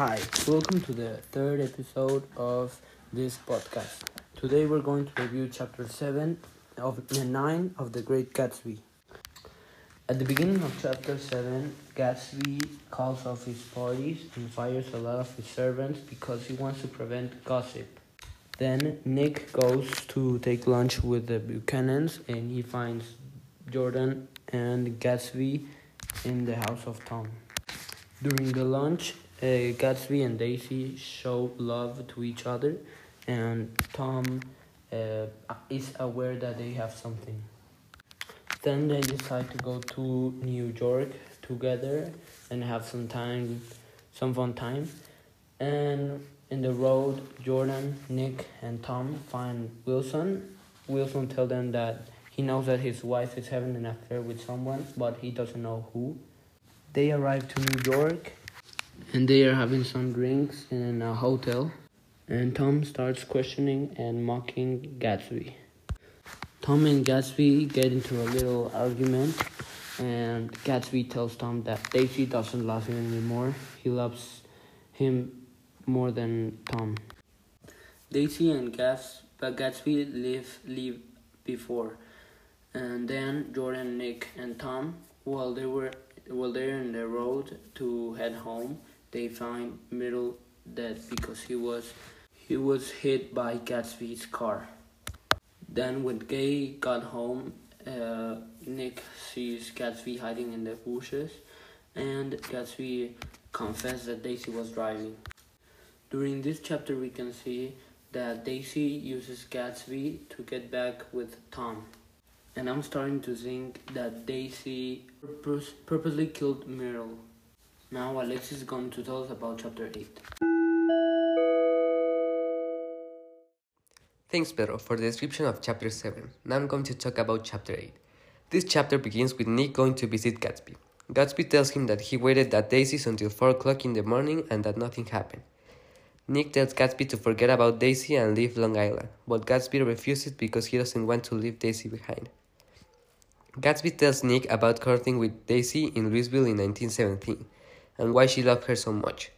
Hi, welcome to the third episode of this podcast. Today we're going to review chapter 7 of the 9 of The Great Gatsby. At the beginning of chapter 7, Gatsby calls off his parties and fires a lot of his servants because he wants to prevent gossip. Then Nick goes to take lunch with the Buchanans and he finds Jordan and Gatsby in the house of Tom. During the lunch, uh, Gatsby and Daisy show love to each other, and Tom uh, is aware that they have something. Then they decide to go to New York together and have some time, some fun time. And in the road, Jordan, Nick, and Tom find Wilson. Wilson tells them that he knows that his wife is having an affair with someone, but he doesn't know who. They arrive to New York and they are having some drinks in a hotel. And Tom starts questioning and mocking Gatsby. Tom and Gatsby get into a little argument, and Gatsby tells Tom that Daisy doesn't love him anymore. He loves him more than Tom. Daisy and Gats, but Gatsby leave leave before, and then Jordan, Nick, and Tom, while they were while they're in the road to head home, they find Myrtle dead because he was he was hit by Gatsby's car. Then when Gay got home, uh, Nick sees Gatsby hiding in the bushes, and Gatsby confessed that Daisy was driving. During this chapter, we can see that Daisy uses Gatsby to get back with Tom. And I'm starting to think that Daisy purpose, purposely killed Myrtle. Now Alexis is going to tell us about chapter 8. Thanks, Pedro, for the description of chapter 7. Now I'm going to talk about chapter 8. This chapter begins with Nick going to visit Gatsby. Gatsby tells him that he waited at Daisy's until 4 o'clock in the morning and that nothing happened. Nick tells Gatsby to forget about Daisy and leave Long Island, but Gatsby refuses because he doesn't want to leave Daisy behind. Gatsby tells Nick about courting with Daisy in Louisville in 1917 and why she loved her so much.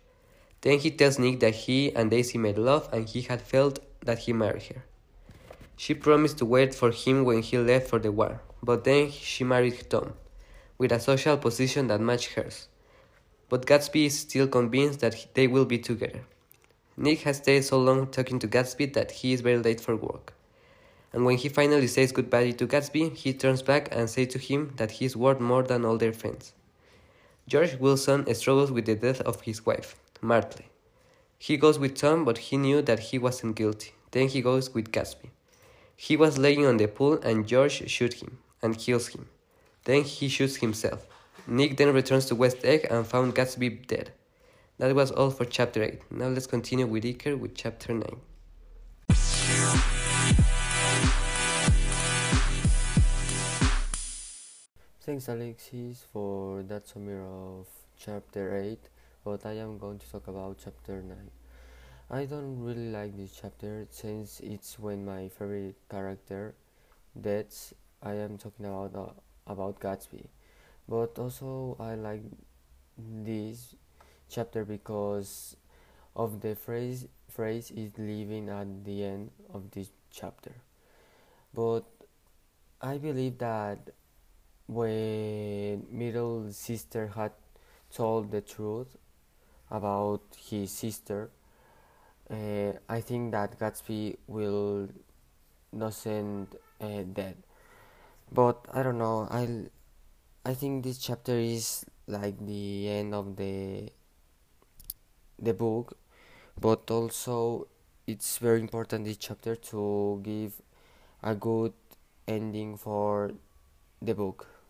Then he tells Nick that he and Daisy made love and he had felt that he married her. She promised to wait for him when he left for the war, but then she married Tom, with a social position that matched hers. But Gatsby is still convinced that they will be together. Nick has stayed so long talking to Gatsby that he is very late for work. And when he finally says goodbye to Gatsby, he turns back and says to him that he is worth more than all their friends. George Wilson struggles with the death of his wife, Myrtle. He goes with Tom, but he knew that he wasn't guilty. Then he goes with Gatsby. He was laying on the pool, and George shoots him and kills him. Then he shoots himself. Nick then returns to West Egg and found Gatsby dead. That was all for chapter 8. Now let's continue with Iker with chapter 9. Thanks Alexis for that summary of chapter 8, but I am going to talk about chapter 9. I don't really like this chapter since it's when my favorite character deaths. I am talking about uh, about Gatsby. But also I like this chapter because of the phrase phrase is leaving at the end of this chapter. But I believe that when Myrtle sister had told the truth about his sister, uh, I think that Gatsby will doesn't uh, dead. But I don't know. I I think this chapter is like the end of the the book, but also it's very important this chapter to give a good ending for the book.